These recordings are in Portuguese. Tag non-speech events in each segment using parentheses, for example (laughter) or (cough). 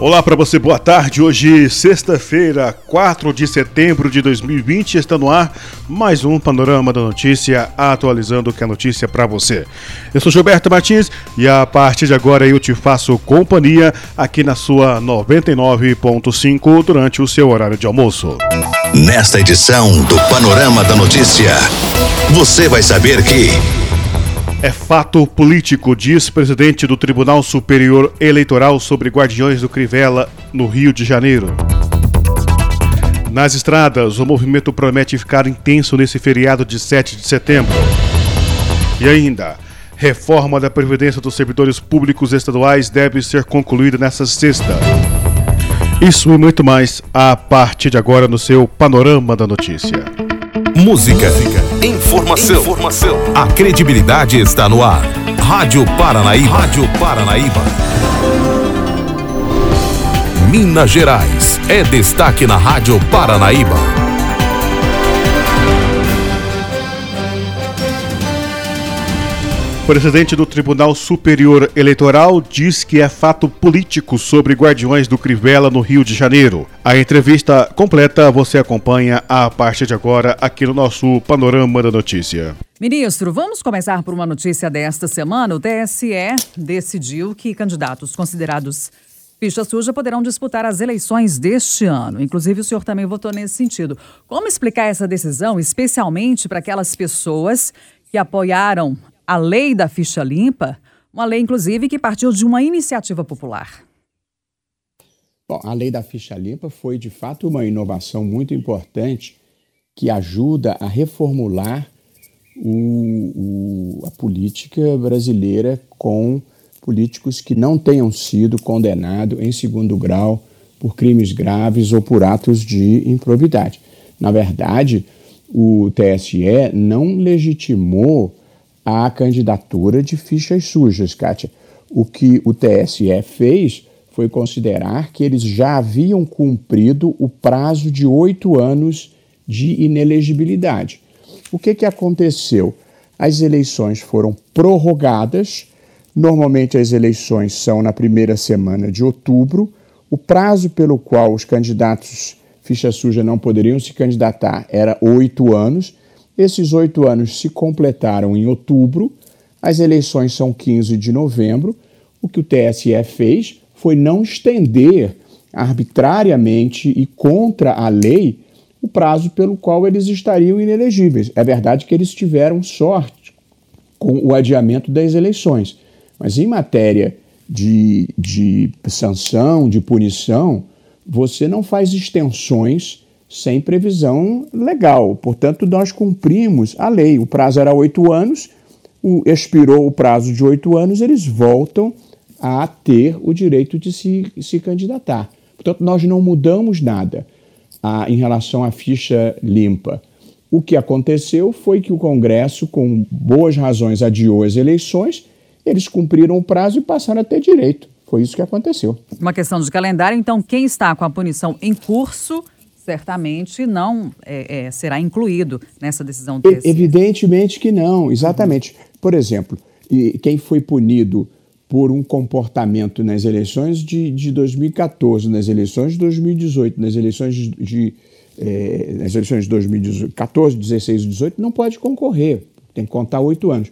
Olá para você, boa tarde. Hoje, sexta-feira, 4 de setembro de 2020, está no ar mais um Panorama da Notícia, atualizando o que é notícia para você. Eu sou Gilberto Martins e a partir de agora eu te faço companhia aqui na sua 99.5 durante o seu horário de almoço. Nesta edição do Panorama da Notícia, você vai saber que. É fato político, diz presidente do Tribunal Superior Eleitoral sobre Guardiões do Crivella, no Rio de Janeiro. Nas estradas, o movimento promete ficar intenso nesse feriado de 7 de setembro. E ainda, reforma da Previdência dos Servidores Públicos Estaduais deve ser concluída nesta sexta. Isso e muito mais a partir de agora no seu Panorama da Notícia. Música, informação, informação. A credibilidade está no ar. Rádio Paranaíba. Rádio Paranaíba. Minas Gerais é destaque na Rádio Paranaíba. Presidente do Tribunal Superior Eleitoral diz que é fato político sobre Guardiões do Crivella no Rio de Janeiro. A entrevista completa você acompanha a partir de agora aqui no nosso Panorama da Notícia. Ministro, vamos começar por uma notícia desta semana. O TSE decidiu que candidatos considerados ficha suja poderão disputar as eleições deste ano. Inclusive, o senhor também votou nesse sentido. Como explicar essa decisão, especialmente para aquelas pessoas que apoiaram a lei da ficha limpa, uma lei, inclusive, que partiu de uma iniciativa popular. Bom, a lei da ficha limpa foi, de fato, uma inovação muito importante que ajuda a reformular o, o, a política brasileira com políticos que não tenham sido condenados em segundo grau por crimes graves ou por atos de improbidade. Na verdade, o TSE não legitimou a candidatura de fichas sujas, Kátia. O que o TSE fez foi considerar que eles já haviam cumprido o prazo de oito anos de inelegibilidade. O que, que aconteceu? As eleições foram prorrogadas. Normalmente as eleições são na primeira semana de outubro. O prazo pelo qual os candidatos ficha suja não poderiam se candidatar era oito anos. Esses oito anos se completaram em outubro, as eleições são 15 de novembro. O que o TSE fez foi não estender arbitrariamente e contra a lei o prazo pelo qual eles estariam inelegíveis. É verdade que eles tiveram sorte com o adiamento das eleições, mas em matéria de, de sanção, de punição, você não faz extensões sem previsão legal. Portanto, nós cumprimos a lei. O prazo era oito anos, expirou o prazo de oito anos, eles voltam a ter o direito de se, se candidatar. Portanto, nós não mudamos nada a, em relação à ficha limpa. O que aconteceu foi que o Congresso, com boas razões, adiou as eleições, eles cumpriram o prazo e passaram a ter direito. Foi isso que aconteceu. Uma questão de calendário, então, quem está com a punição em curso certamente não é, é, será incluído nessa decisão do TSE. Evidentemente que não, exatamente. Por exemplo, quem foi punido por um comportamento nas eleições de, de 2014, nas eleições de 2018, nas eleições de, de é, nas eleições de 2014, 16 e 18, não pode concorrer, tem que contar oito anos.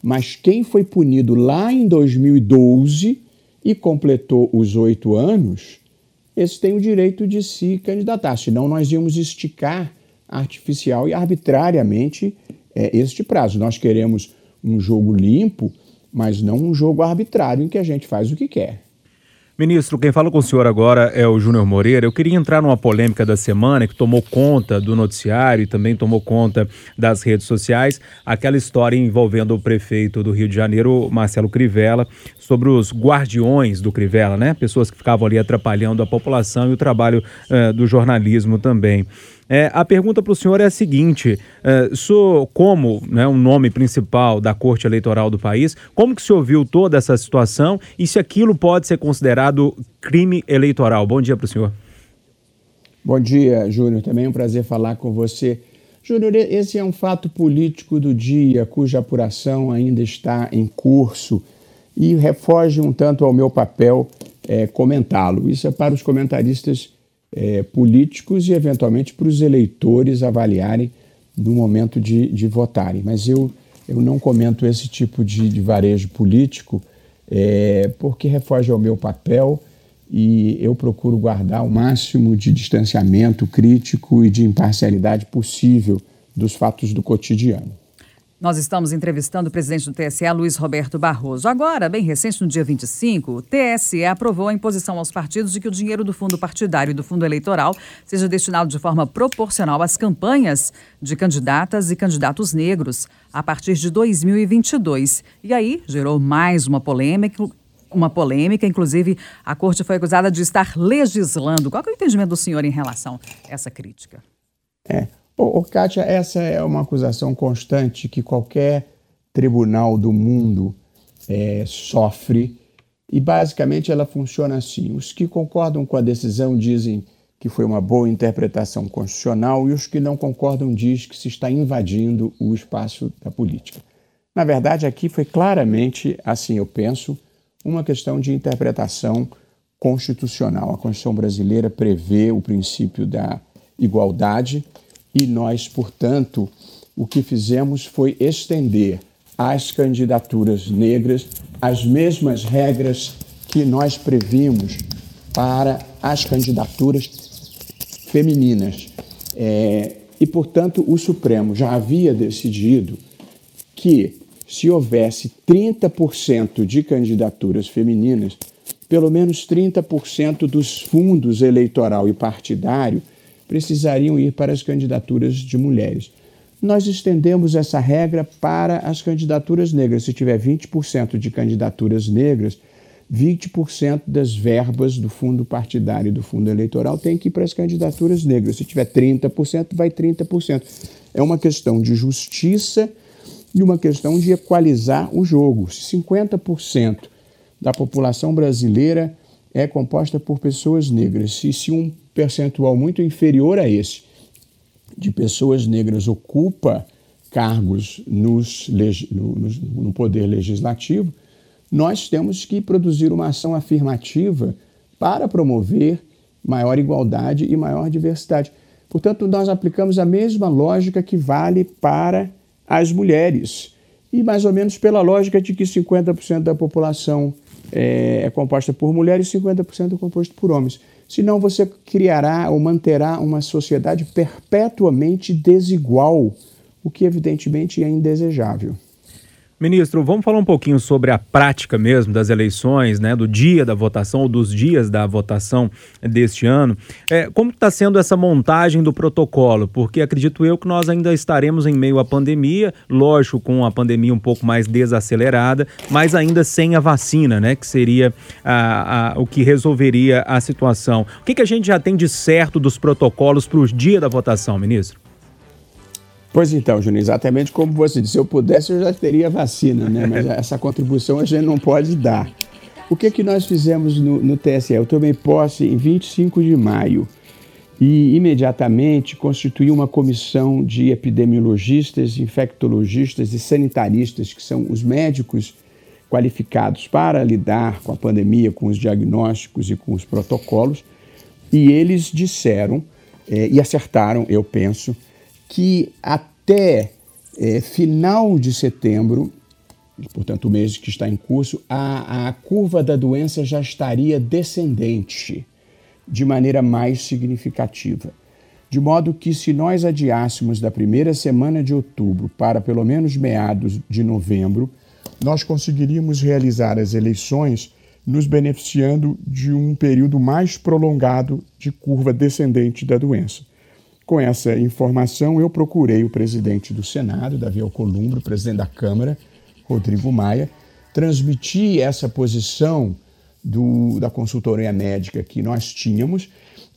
Mas quem foi punido lá em 2012 e completou os oito anos, esse tem o direito de se candidatar. Senão, nós íamos esticar artificial e arbitrariamente é, este prazo. Nós queremos um jogo limpo, mas não um jogo arbitrário em que a gente faz o que quer. Ministro, quem fala com o senhor agora é o Júnior Moreira. Eu queria entrar numa polêmica da semana que tomou conta do noticiário e também tomou conta das redes sociais, aquela história envolvendo o prefeito do Rio de Janeiro, Marcelo Crivella, sobre os guardiões do Crivella, né? Pessoas que ficavam ali atrapalhando a população e o trabalho uh, do jornalismo também. É, a pergunta para o senhor é a seguinte: é, como né, um nome principal da Corte Eleitoral do país, como que o senhor viu toda essa situação e se aquilo pode ser considerado crime eleitoral? Bom dia para o senhor. Bom dia, Júnior. Também é um prazer falar com você. Júnior, esse é um fato político do dia, cuja apuração ainda está em curso e refoge um tanto ao meu papel é, comentá-lo. Isso é para os comentaristas é, políticos e, eventualmente, para os eleitores avaliarem no momento de, de votarem. Mas eu, eu não comento esse tipo de, de varejo político é, porque refoge ao meu papel e eu procuro guardar o máximo de distanciamento crítico e de imparcialidade possível dos fatos do cotidiano. Nós estamos entrevistando o presidente do TSE, Luiz Roberto Barroso. Agora, bem recente, no dia 25, o TSE aprovou a imposição aos partidos de que o dinheiro do fundo partidário e do fundo eleitoral seja destinado de forma proporcional às campanhas de candidatas e candidatos negros a partir de 2022. E aí gerou mais uma polêmica, uma polêmica, inclusive a corte foi acusada de estar legislando. Qual é o entendimento do senhor em relação a essa crítica? É, Ô, Kátia, essa é uma acusação constante que qualquer tribunal do mundo é, sofre e basicamente ela funciona assim: os que concordam com a decisão dizem que foi uma boa interpretação constitucional e os que não concordam dizem que se está invadindo o espaço da política. Na verdade, aqui foi claramente, assim eu penso, uma questão de interpretação constitucional. A Constituição brasileira prevê o princípio da igualdade e nós, portanto, o que fizemos foi estender às candidaturas negras as mesmas regras que nós previmos para as candidaturas femininas. É, e, portanto, o Supremo já havia decidido que, se houvesse 30% de candidaturas femininas, pelo menos 30% dos fundos eleitoral e partidário precisariam ir para as candidaturas de mulheres. Nós estendemos essa regra para as candidaturas negras. Se tiver 20% de candidaturas negras, 20% das verbas do fundo partidário e do fundo eleitoral tem que ir para as candidaturas negras. Se tiver 30%, vai 30%. É uma questão de justiça e uma questão de equalizar o jogo. Se 50% da população brasileira é composta por pessoas negras, e se um percentual muito inferior a esse de pessoas negras ocupa cargos nos, no, no poder legislativo, nós temos que produzir uma ação afirmativa para promover maior igualdade e maior diversidade. Portanto, nós aplicamos a mesma lógica que vale para as mulheres. E mais ou menos pela lógica de que 50% da população é, é composta por mulheres e 50% é composto por homens. Senão você criará ou manterá uma sociedade perpetuamente desigual, o que evidentemente é indesejável. Ministro, vamos falar um pouquinho sobre a prática mesmo das eleições, né, do dia da votação ou dos dias da votação deste ano. É, como está sendo essa montagem do protocolo? Porque acredito eu que nós ainda estaremos em meio à pandemia, lógico, com a pandemia um pouco mais desacelerada, mas ainda sem a vacina, né, que seria a, a, o que resolveria a situação. O que, que a gente já tem de certo dos protocolos para o dia da votação, ministro? Pois então, Júnior, exatamente como você disse, se eu pudesse eu já teria vacina, né? mas (laughs) essa contribuição a gente não pode dar. O que, que nós fizemos no, no TSE? Eu tomei posse em 25 de maio e imediatamente constituí uma comissão de epidemiologistas, infectologistas e sanitaristas, que são os médicos qualificados para lidar com a pandemia, com os diagnósticos e com os protocolos, e eles disseram, eh, e acertaram, eu penso, que até é, final de setembro, portanto o mês que está em curso, a, a curva da doença já estaria descendente de maneira mais significativa. De modo que, se nós adiássemos da primeira semana de outubro para pelo menos meados de novembro, nós conseguiríamos realizar as eleições nos beneficiando de um período mais prolongado de curva descendente da doença. Com essa informação, eu procurei o presidente do Senado, Davi Alcolumbre, o presidente da Câmara, Rodrigo Maia, transmiti essa posição do, da consultoria médica que nós tínhamos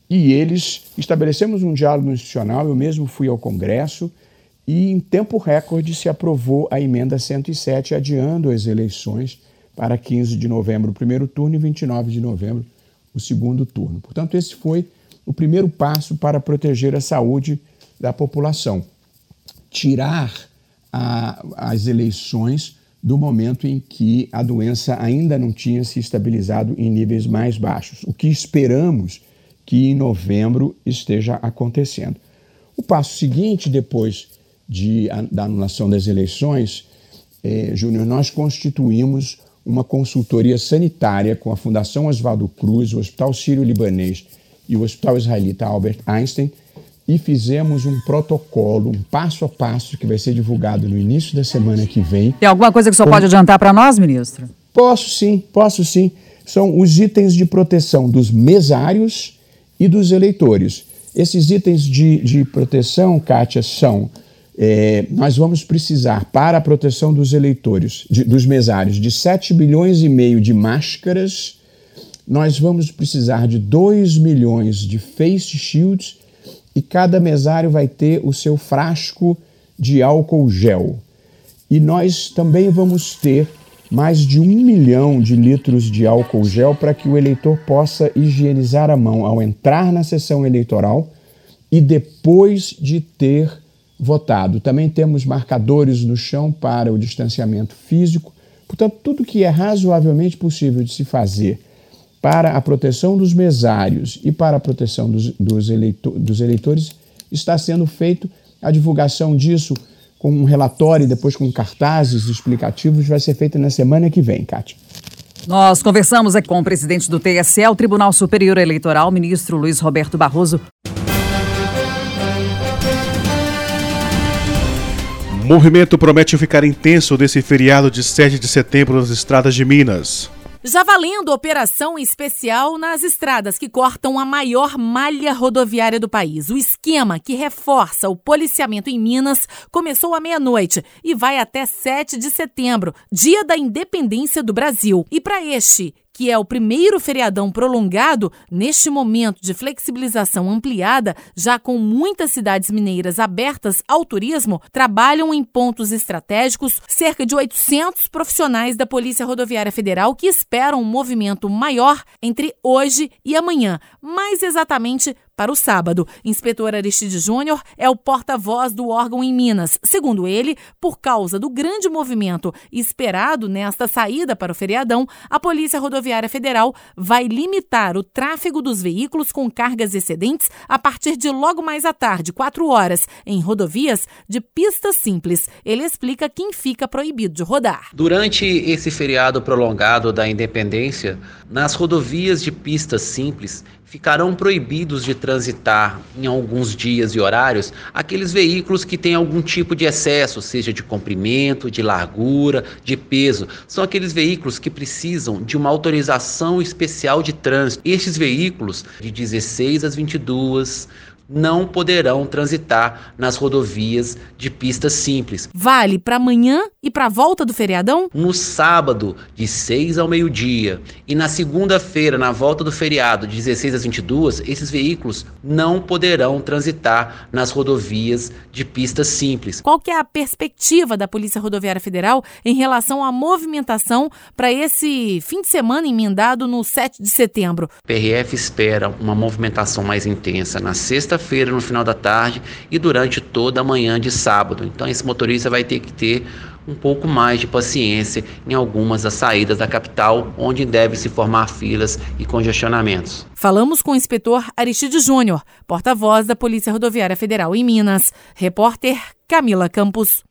e eles estabelecemos um diálogo institucional. Eu mesmo fui ao Congresso e, em tempo recorde, se aprovou a emenda 107, adiando as eleições para 15 de novembro o primeiro turno e 29 de novembro o segundo turno. Portanto, esse foi o primeiro passo para proteger a saúde da população. Tirar a, as eleições do momento em que a doença ainda não tinha se estabilizado em níveis mais baixos. O que esperamos que em novembro esteja acontecendo. O passo seguinte, depois de, da anulação das eleições, é, Júnior, nós constituímos uma consultoria sanitária com a Fundação Oswaldo Cruz, o Hospital Sírio-Libanês e o Hospital Israelita Albert Einstein e fizemos um protocolo, um passo a passo que vai ser divulgado no início da semana que vem. Tem alguma coisa que o senhor pode adiantar para nós, ministro? Posso sim, posso sim. São os itens de proteção dos mesários e dos eleitores. Esses itens de, de proteção, Kátia, são é, nós vamos precisar, para a proteção dos eleitores, de, dos mesários, de 7 bilhões e meio de máscaras, nós vamos precisar de 2 milhões de face shields e cada mesário vai ter o seu frasco de álcool gel. E nós também vamos ter mais de um milhão de litros de álcool gel para que o eleitor possa higienizar a mão ao entrar na sessão eleitoral e depois de ter votado. Também temos marcadores no chão para o distanciamento físico. Portanto, tudo que é razoavelmente possível de se fazer para a proteção dos mesários e para a proteção dos, dos, eleitor, dos eleitores está sendo feito. A divulgação disso com um relatório e depois com cartazes explicativos vai ser feita na semana que vem, Kátia. Nós conversamos aqui com o presidente do TSE, o Tribunal Superior Eleitoral, ministro Luiz Roberto Barroso. Movimento promete ficar intenso desse feriado de 7 de setembro nas estradas de Minas. Já valendo operação especial nas estradas que cortam a maior malha rodoviária do país. O esquema que reforça o policiamento em Minas começou à meia-noite e vai até 7 de setembro, dia da independência do Brasil. E para este que é o primeiro feriadão prolongado neste momento de flexibilização ampliada, já com muitas cidades mineiras abertas ao turismo, trabalham em pontos estratégicos cerca de 800 profissionais da Polícia Rodoviária Federal que esperam um movimento maior entre hoje e amanhã, mais exatamente para o sábado. Inspetor Aristide Júnior é o porta-voz do órgão em Minas. Segundo ele, por causa do grande movimento esperado nesta saída para o feriadão, a Polícia Rodoviária Federal vai limitar o tráfego dos veículos com cargas excedentes a partir de logo mais à tarde, 4 horas, em rodovias de pista simples. Ele explica quem fica proibido de rodar. Durante esse feriado prolongado da independência, nas rodovias de pistas simples, ficarão proibidos de transitar em alguns dias e horários aqueles veículos que têm algum tipo de excesso, seja de comprimento, de largura, de peso. São aqueles veículos que precisam de uma autorização especial de trânsito. Estes veículos de 16 às 22 não poderão transitar nas rodovias de pistas simples. Vale para amanhã e para a volta do feriadão? No sábado, de 6 ao meio-dia, e na segunda-feira, na volta do feriado, de 16 às 22, esses veículos não poderão transitar nas rodovias de pistas simples. Qual que é a perspectiva da Polícia Rodoviária Federal em relação à movimentação para esse fim de semana emendado no 7 de setembro? PRF espera uma movimentação mais intensa na sexta sexta-feira, no final da tarde e durante toda a manhã de sábado. Então, esse motorista vai ter que ter um pouco mais de paciência em algumas das saídas da capital, onde deve se formar filas e congestionamentos. Falamos com o inspetor Aristide Júnior, porta-voz da Polícia Rodoviária Federal em Minas. Repórter Camila Campos.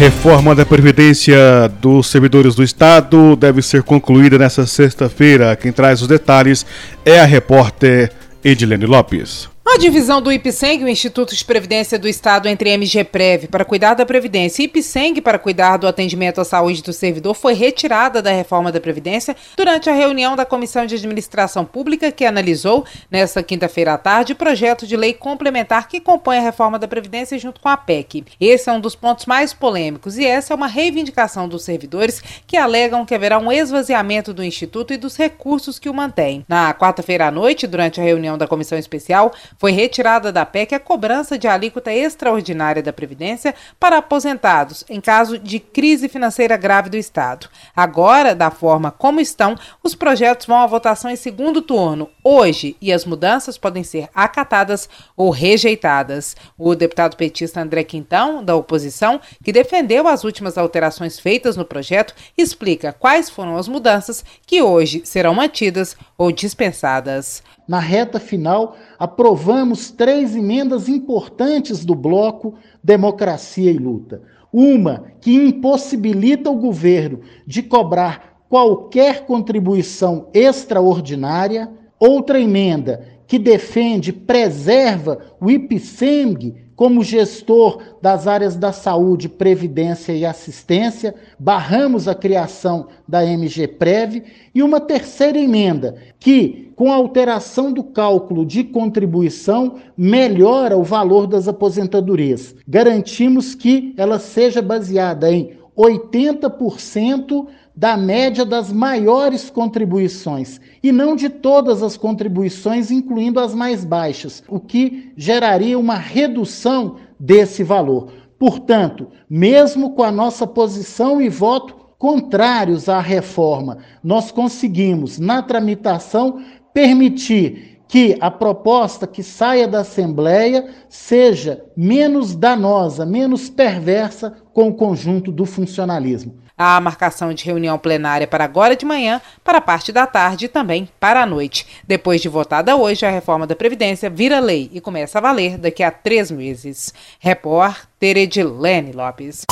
Reforma da Previdência dos servidores do Estado deve ser concluída nesta sexta-feira. Quem traz os detalhes é a repórter Edilene Lopes. A divisão do IPSENG, o Instituto de Previdência do Estado, entre MGPrev para cuidar da Previdência e IPSENG para cuidar do atendimento à saúde do servidor, foi retirada da reforma da Previdência durante a reunião da Comissão de Administração Pública, que analisou, nesta quinta-feira à tarde, o projeto de lei complementar que compõe a reforma da Previdência junto com a PEC. Esse é um dos pontos mais polêmicos e essa é uma reivindicação dos servidores que alegam que haverá um esvaziamento do Instituto e dos recursos que o mantém. Na quarta-feira à noite, durante a reunião da Comissão Especial, Foi retirada da PEC a cobrança de alíquota extraordinária da Previdência para aposentados em caso de crise financeira grave do Estado. Agora, da forma como estão, os projetos vão à votação em segundo turno hoje e as mudanças podem ser acatadas ou rejeitadas. O deputado petista André Quintão, da oposição, que defendeu as últimas alterações feitas no projeto, explica quais foram as mudanças que hoje serão mantidas ou dispensadas. Na reta final, aprovamos três emendas importantes do bloco Democracia e Luta. Uma que impossibilita o governo de cobrar qualquer contribuição extraordinária, outra emenda que defende, preserva o IPSEMG como gestor das áreas da saúde, previdência e assistência, barramos a criação da MGPrev e uma terceira emenda que, com a alteração do cálculo de contribuição, melhora o valor das aposentadorias. Garantimos que ela seja baseada em 80% da média das maiores contribuições e não de todas as contribuições, incluindo as mais baixas, o que geraria uma redução desse valor. Portanto, mesmo com a nossa posição e voto contrários à reforma, nós conseguimos, na tramitação, permitir que a proposta que saia da Assembleia seja menos danosa, menos perversa com o conjunto do funcionalismo a marcação de reunião plenária para agora de manhã, para a parte da tarde e também para a noite. Depois de votada hoje, a reforma da Previdência vira lei e começa a valer daqui a três meses. Repórter Edilene Lopes.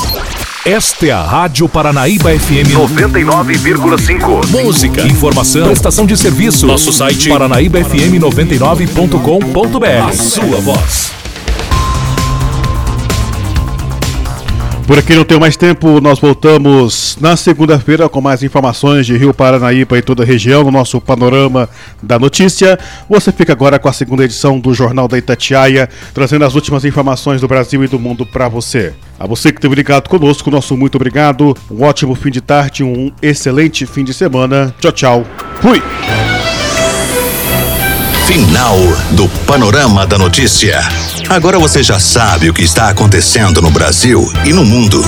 Esta é a Rádio Paranaíba FM 99,5. Música, informação, prestação de serviço. Nosso site paranaíbafm99.com.br. A sua voz. Por aqui não tem mais tempo, nós voltamos na segunda-feira com mais informações de Rio Paranaíba e toda a região no nosso panorama da notícia. Você fica agora com a segunda edição do Jornal da Itatiaia, trazendo as últimas informações do Brasil e do mundo para você. A você que esteve ligado conosco, nosso muito obrigado. Um ótimo fim de tarde, um excelente fim de semana. Tchau, tchau. Fui! Final do Panorama da Notícia. Agora você já sabe o que está acontecendo no Brasil e no mundo.